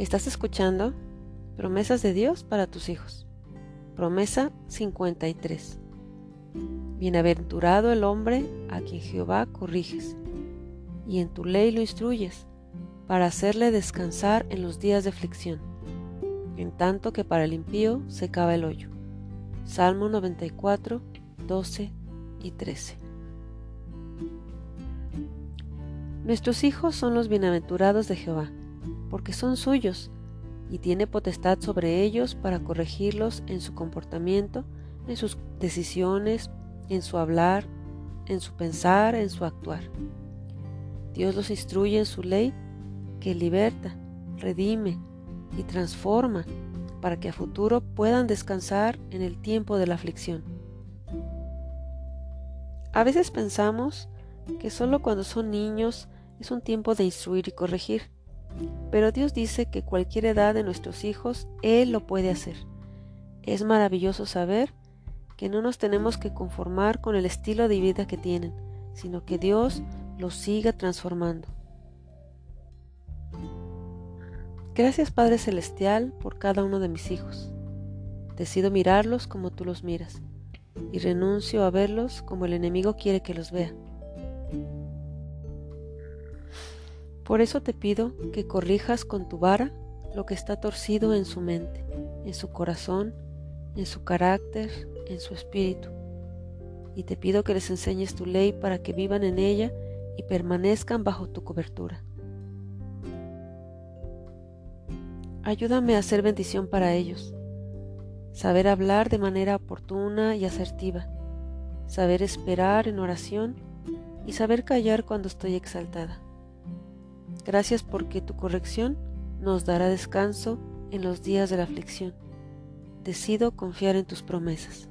Estás escuchando promesas de Dios para tus hijos. Promesa 53. Bienaventurado el hombre a quien Jehová corriges, y en tu ley lo instruyes, para hacerle descansar en los días de aflicción, en tanto que para el impío se cava el hoyo. Salmo 94, 12 y 13. Nuestros hijos son los bienaventurados de Jehová, porque son suyos, y tiene potestad sobre ellos para corregirlos en su comportamiento, en sus decisiones, en su hablar, en su pensar, en su actuar. Dios los instruye en su ley que liberta, redime y transforma para que a futuro puedan descansar en el tiempo de la aflicción. A veces pensamos que solo cuando son niños es un tiempo de instruir y corregir, pero Dios dice que cualquier edad de nuestros hijos Él lo puede hacer. Es maravilloso saber que no nos tenemos que conformar con el estilo de vida que tienen, sino que Dios los siga transformando. Gracias Padre Celestial por cada uno de mis hijos. Decido mirarlos como tú los miras y renuncio a verlos como el enemigo quiere que los vea. Por eso te pido que corrijas con tu vara lo que está torcido en su mente, en su corazón, en su carácter, en su espíritu. Y te pido que les enseñes tu ley para que vivan en ella y permanezcan bajo tu cobertura. Ayúdame a ser bendición para ellos, saber hablar de manera oportuna y asertiva, saber esperar en oración y saber callar cuando estoy exaltada. Gracias porque tu corrección nos dará descanso en los días de la aflicción. Decido confiar en tus promesas.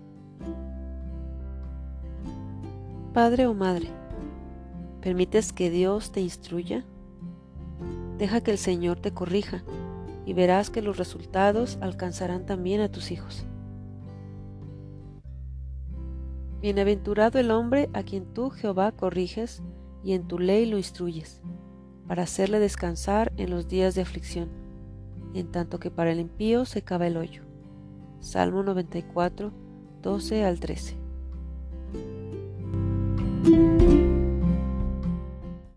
Padre o Madre, ¿permites que Dios te instruya? Deja que el Señor te corrija y verás que los resultados alcanzarán también a tus hijos. Bienaventurado el hombre a quien tú, Jehová, corriges y en tu ley lo instruyes para hacerle descansar en los días de aflicción, en tanto que para el impío se cava el hoyo. Salmo 94, 12 al 13.